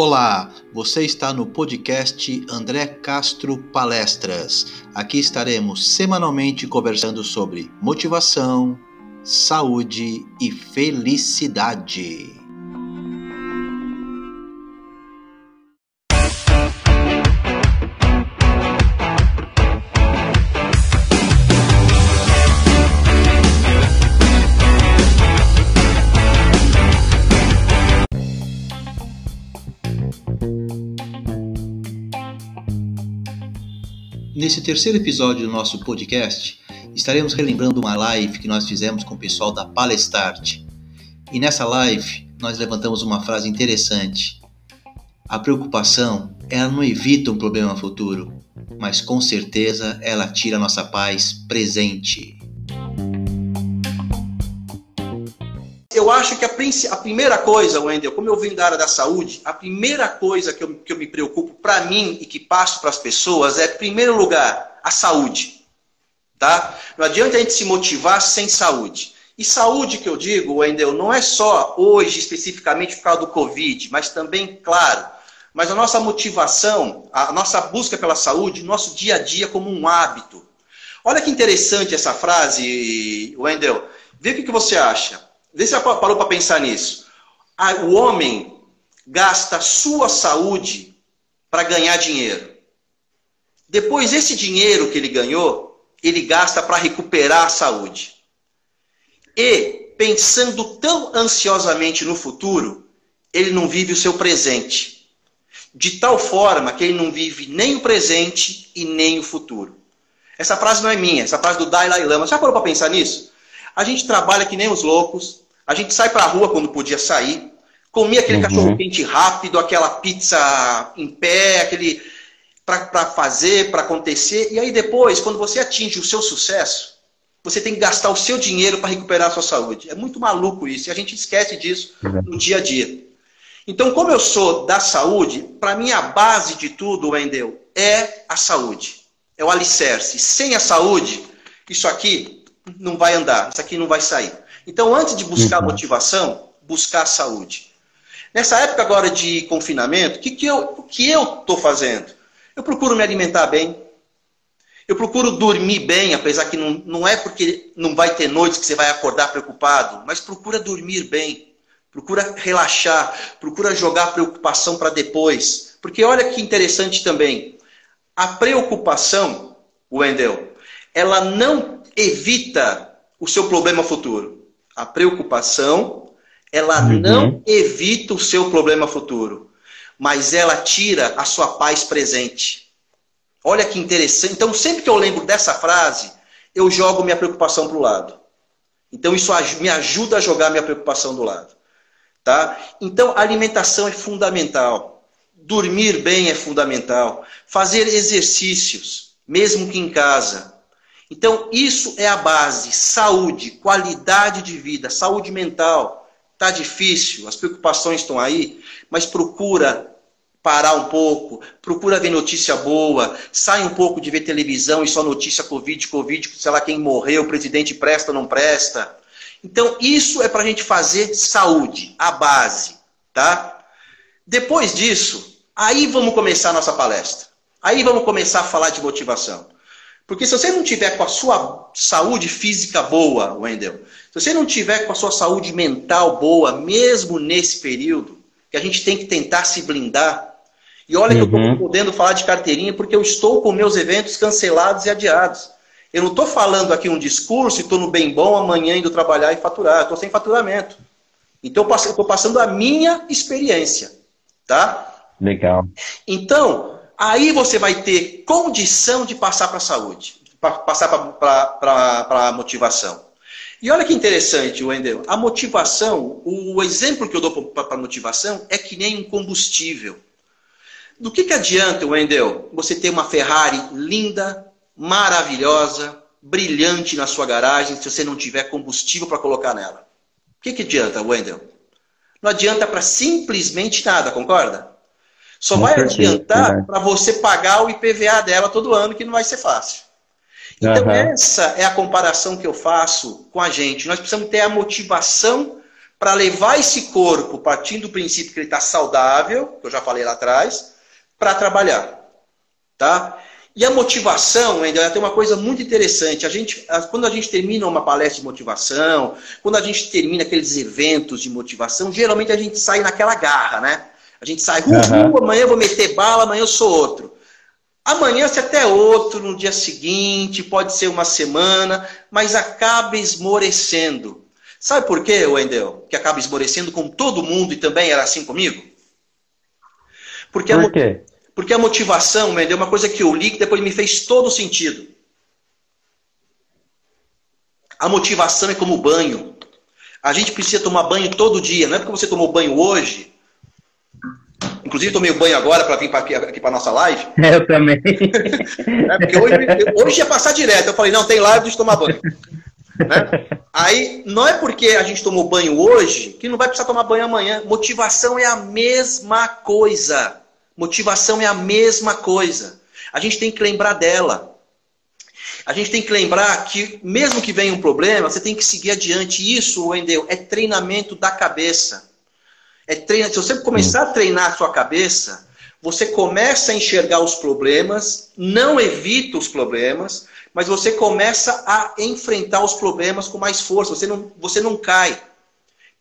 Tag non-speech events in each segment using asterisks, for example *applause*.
Olá, você está no podcast André Castro Palestras. Aqui estaremos semanalmente conversando sobre motivação, saúde e felicidade. Nesse terceiro episódio do nosso podcast, estaremos relembrando uma live que nós fizemos com o pessoal da Palestarte. E nessa live, nós levantamos uma frase interessante. A preocupação, ela não evita um problema futuro, mas com certeza ela tira nossa paz presente. Acho que a, a, primeira coisa, Wendel, como eu vim da área da saúde, a primeira coisa que eu, que eu me preocupo para mim e que passo para as pessoas é, em primeiro lugar, a saúde. Tá? Não adianta a gente se motivar sem saúde. E saúde que eu digo, Wendel, não é só hoje especificamente por causa do Covid, mas também, claro, mas a nossa motivação, a nossa busca pela saúde, nosso dia a dia como um hábito. Olha que interessante essa frase, Wendel. Vê o que você acha. Vê se você parou para pensar nisso. O homem gasta sua saúde para ganhar dinheiro. Depois, esse dinheiro que ele ganhou, ele gasta para recuperar a saúde. E, pensando tão ansiosamente no futuro, ele não vive o seu presente. De tal forma que ele não vive nem o presente e nem o futuro. Essa frase não é minha, essa frase do Dalai Lama. Já parou para pensar nisso? A gente trabalha que nem os loucos, a gente sai para a rua quando podia sair, comia aquele uhum. cachorro quente rápido, aquela pizza em pé, aquele para fazer, para acontecer. E aí depois, quando você atinge o seu sucesso, você tem que gastar o seu dinheiro para recuperar a sua saúde. É muito maluco isso, e a gente esquece disso uhum. no dia a dia. Então, como eu sou da saúde, para mim a base de tudo, Wendel, é a saúde. É o alicerce. Sem a saúde, isso aqui não vai andar, isso aqui não vai sair. Então, antes de buscar uhum. motivação, buscar saúde. Nessa época agora de confinamento, o que, que eu estou fazendo? Eu procuro me alimentar bem. Eu procuro dormir bem, apesar que não, não é porque não vai ter noites que você vai acordar preocupado, mas procura dormir bem. Procura relaxar, procura jogar a preocupação para depois. Porque olha que interessante também. A preocupação, Wendel, ela não evita o seu problema futuro. A preocupação, ela uhum. não evita o seu problema futuro, mas ela tira a sua paz presente. Olha que interessante. Então, sempre que eu lembro dessa frase, eu jogo minha preocupação para o lado. Então, isso me ajuda a jogar minha preocupação do lado. Tá? Então, alimentação é fundamental. Dormir bem é fundamental. Fazer exercícios, mesmo que em casa. Então, isso é a base. Saúde, qualidade de vida, saúde mental. Tá difícil, as preocupações estão aí, mas procura parar um pouco, procura ver notícia boa, sai um pouco de ver televisão e só notícia Covid, Covid, sei lá quem morreu, o presidente presta ou não presta. Então, isso é para a gente fazer saúde, a base, tá? Depois disso, aí vamos começar a nossa palestra. Aí vamos começar a falar de motivação. Porque se você não tiver com a sua saúde física boa, Wendel, se você não tiver com a sua saúde mental boa, mesmo nesse período, que a gente tem que tentar se blindar. E olha uhum. que eu estou uhum. podendo falar de carteirinha porque eu estou com meus eventos cancelados e adiados. Eu não estou falando aqui um discurso e estou no bem bom amanhã indo trabalhar e faturar. Estou sem faturamento. Então eu estou passando a minha experiência. Tá? Legal. Então, Aí você vai ter condição de passar para a saúde, passar para a motivação. E olha que interessante, Wendel. A motivação, o exemplo que eu dou para a motivação é que nem um combustível. Do que, que adianta, Wendel, você ter uma Ferrari linda, maravilhosa, brilhante na sua garagem, se você não tiver combustível para colocar nela? O que, que adianta, Wendel? Não adianta para simplesmente nada, concorda? Só vai adiantar né? para você pagar o IPVA dela todo ano, que não vai ser fácil. Então, uhum. essa é a comparação que eu faço com a gente. Nós precisamos ter a motivação para levar esse corpo, partindo do princípio que ele está saudável, que eu já falei lá atrás, para trabalhar. Tá? E a motivação, ainda tem uma coisa muito interessante. A gente, quando a gente termina uma palestra de motivação, quando a gente termina aqueles eventos de motivação, geralmente a gente sai naquela garra, né? A gente sai, uhum. amanhã eu vou meter bala, amanhã eu sou outro. Amanhã você até outro, no dia seguinte, pode ser uma semana, mas acaba esmorecendo. Sabe por quê, Wendel? Que acaba esmorecendo com todo mundo e também era assim comigo? Porque por quê? A, porque a motivação, Wendel, é uma coisa que eu li que depois me fez todo sentido. A motivação é como banho. A gente precisa tomar banho todo dia. Não é porque você tomou banho hoje Inclusive, tomei banho agora para vir pra aqui, aqui para nossa live. *laughs* Eu também. É, porque hoje, hoje ia passar direto. Eu falei, não, tem live, deixa eu tomar banho. Né? Aí, não é porque a gente tomou banho hoje que não vai precisar tomar banho amanhã. Motivação é a mesma coisa. Motivação é a mesma coisa. A gente tem que lembrar dela. A gente tem que lembrar que, mesmo que venha um problema, você tem que seguir adiante. Isso, Wendel, é treinamento da cabeça. É treino, se você começar a treinar a sua cabeça, você começa a enxergar os problemas, não evita os problemas, mas você começa a enfrentar os problemas com mais força. Você não, você não cai.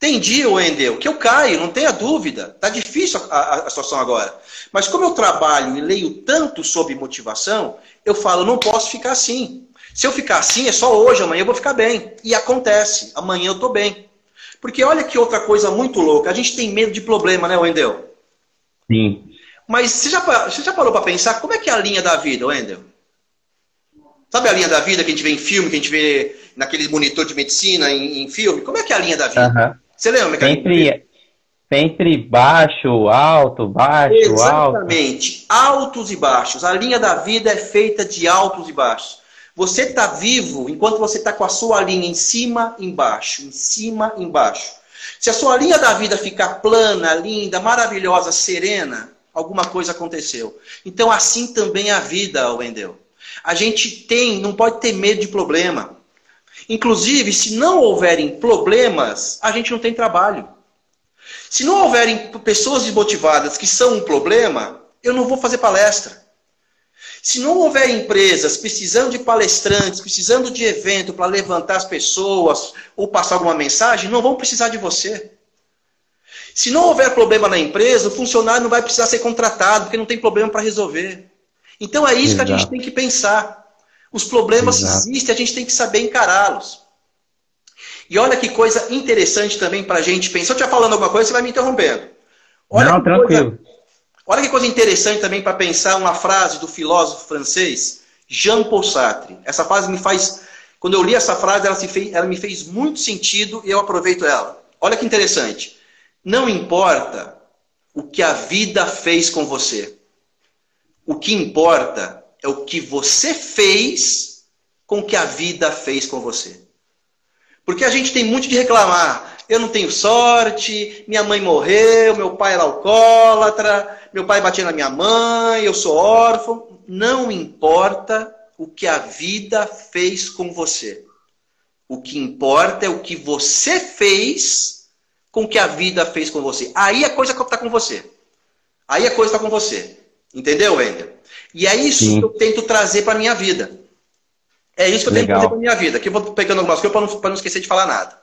Tem dia, Wendel, que eu caio, não tenha dúvida. Está difícil a, a, a, situação agora. Mas como eu trabalho e leio tanto sobre motivação, eu falo, não posso ficar assim. Se eu ficar assim, é só hoje, amanhã eu vou ficar bem. E acontece, amanhã eu estou bem. Porque olha que outra coisa muito louca. A gente tem medo de problema, né, Wendel? Sim. Mas você já, você já parou para pensar como é que é a linha da vida, Wendel? Sabe a linha da vida que a gente vê em filme, que a gente vê naquele monitor de medicina em, em filme? Como é que é a linha da vida? Uhum. Você lembra? Que sempre, sempre baixo, alto, baixo, Exatamente. alto. Exatamente. Altos e baixos. A linha da vida é feita de altos e baixos. Você está vivo enquanto você está com a sua linha em cima, embaixo, em cima, embaixo. Se a sua linha da vida ficar plana, linda, maravilhosa, serena, alguma coisa aconteceu. Então assim também é a vida, Wendel. A gente tem, não pode ter medo de problema. Inclusive, se não houverem problemas, a gente não tem trabalho. Se não houverem pessoas desmotivadas que são um problema, eu não vou fazer palestra. Se não houver empresas precisando de palestrantes, precisando de evento para levantar as pessoas ou passar alguma mensagem, não vão precisar de você. Se não houver problema na empresa, o funcionário não vai precisar ser contratado, porque não tem problema para resolver. Então é isso Exato. que a gente tem que pensar. Os problemas Exato. existem, a gente tem que saber encará-los. E olha que coisa interessante também para a gente pensar. Se eu estiver falando alguma coisa, você vai me interrompendo. Olha não, tranquilo. Olha que coisa interessante também para pensar uma frase do filósofo francês Jean Paul Sartre. Essa frase me faz. Quando eu li essa frase, ela, fez, ela me fez muito sentido e eu aproveito ela. Olha que interessante. Não importa o que a vida fez com você. O que importa é o que você fez com o que a vida fez com você. Porque a gente tem muito de reclamar eu não tenho sorte, minha mãe morreu, meu pai era alcoólatra, meu pai batia na minha mãe, eu sou órfão. Não importa o que a vida fez com você. O que importa é o que você fez com o que a vida fez com você. Aí a coisa está com você. Aí a coisa está com você. Entendeu, Wender? E é isso Sim. que eu tento trazer para minha vida. É isso que eu tento trazer para minha vida. Aqui eu vou pegando algumas coisas para não, não esquecer de falar nada.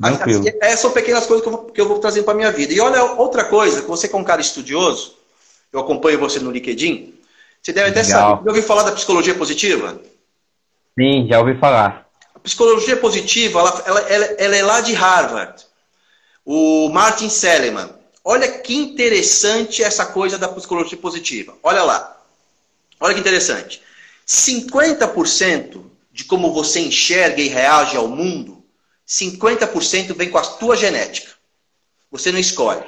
Tranquilo. Essas são pequenas coisas que eu vou, que eu vou trazendo para minha vida. E olha outra coisa, você que é um cara estudioso, eu acompanho você no LinkedIn, você deve até Legal. saber. Já ouviu falar da psicologia positiva? Sim, já ouvi falar. A psicologia positiva, ela, ela, ela, ela é lá de Harvard. O Martin Seligman. Olha que interessante essa coisa da psicologia positiva. Olha lá. Olha que interessante. 50% de como você enxerga e reage ao mundo 50% vem com a tua genética. Você não escolhe.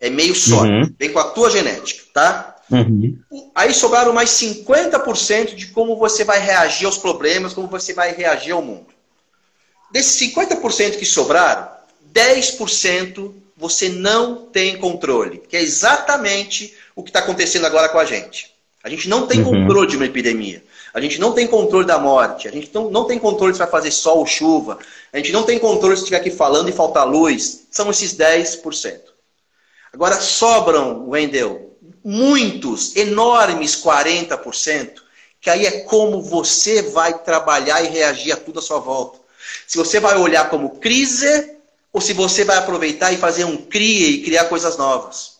É meio só. Uhum. Vem com a tua genética, tá? Uhum. Aí sobraram mais 50% de como você vai reagir aos problemas, como você vai reagir ao mundo. Desses 50% que sobraram, 10% você não tem controle, que é exatamente o que está acontecendo agora com a gente. A gente não tem uhum. controle de uma epidemia. A gente não tem controle da morte. A gente não, não tem controle se vai fazer sol ou chuva. A gente não tem controle se estiver aqui falando e faltar luz. São esses 10%. Agora sobram, Wendel, muitos, enormes 40%, que aí é como você vai trabalhar e reagir a tudo à sua volta. Se você vai olhar como crise ou se você vai aproveitar e fazer um crie e criar coisas novas.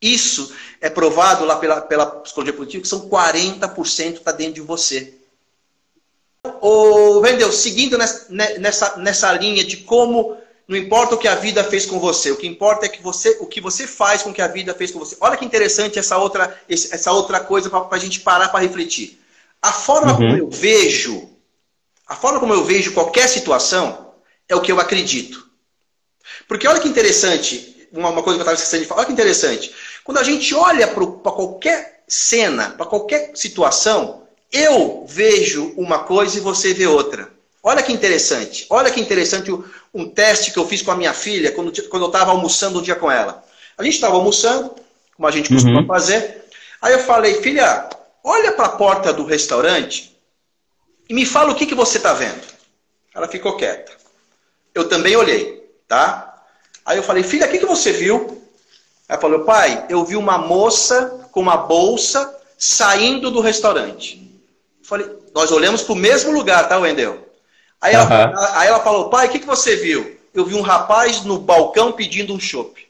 Isso é provado lá pela, pela psicologia positiva que são 40% está dentro de você. O Vendeu, seguindo nessa, nessa, nessa linha de como não importa o que a vida fez com você, o que importa é que você, o que você faz com o que a vida fez com você. Olha que interessante essa outra, essa outra coisa para a gente parar para refletir. A forma uhum. como eu vejo, a forma como eu vejo qualquer situação é o que eu acredito. Porque olha que interessante, uma, uma coisa que eu estava esquecendo de falar, olha que interessante. Quando a gente olha para qualquer cena, para qualquer situação, eu vejo uma coisa e você vê outra. Olha que interessante. Olha que interessante um teste que eu fiz com a minha filha quando, quando eu estava almoçando um dia com ela. A gente estava almoçando, como a gente costuma uhum. fazer. Aí eu falei, filha, olha para a porta do restaurante e me fala o que, que você está vendo. Ela ficou quieta. Eu também olhei, tá? Aí eu falei, filha, o que, que você viu? Ela falou, pai, eu vi uma moça com uma bolsa saindo do restaurante. Eu falei, nós olhamos para o mesmo lugar, tá, Wendel? Aí, uhum. ela, aí ela falou, pai, o que, que você viu? Eu vi um rapaz no balcão pedindo um chopp.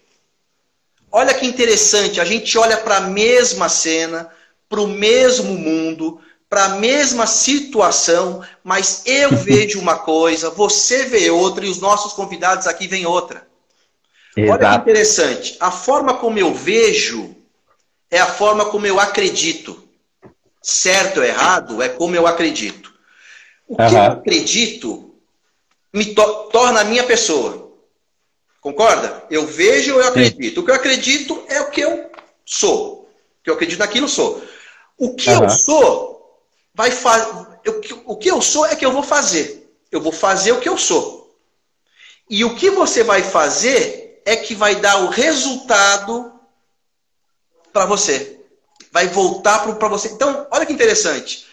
Olha que interessante, a gente olha para a mesma cena, para o mesmo mundo, para a mesma situação, mas eu *laughs* vejo uma coisa, você vê outra e os nossos convidados aqui veem outra. Exato. Olha que interessante. A forma como eu vejo é a forma como eu acredito. Certo ou errado é como eu acredito. O que eu acredito me to torna a minha pessoa. Concorda? Eu vejo ou eu acredito. Sim. O que eu acredito é o que eu sou. O que eu acredito naquilo sou. O que uhum. eu sou vai fazer. O que eu sou é que eu vou fazer. Eu vou fazer o que eu sou. E o que você vai fazer é que vai dar o resultado para você. Vai voltar para você. Então, olha que interessante.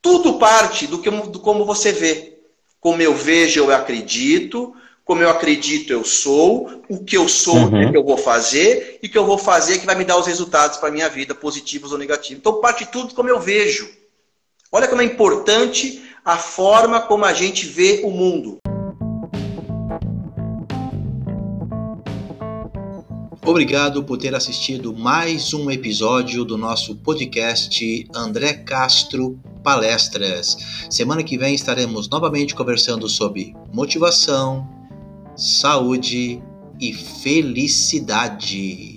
Tudo parte do, que, do como você vê. Como eu vejo, eu acredito. Como eu acredito, eu sou. O que eu sou uhum. é que eu vou fazer. E o que eu vou fazer é que vai me dar os resultados para a minha vida, positivos ou negativos. Então, parte tudo como eu vejo. Olha como é importante a forma como a gente vê o mundo. Obrigado por ter assistido mais um episódio do nosso podcast André Castro Palestras. Semana que vem estaremos novamente conversando sobre motivação, saúde e felicidade.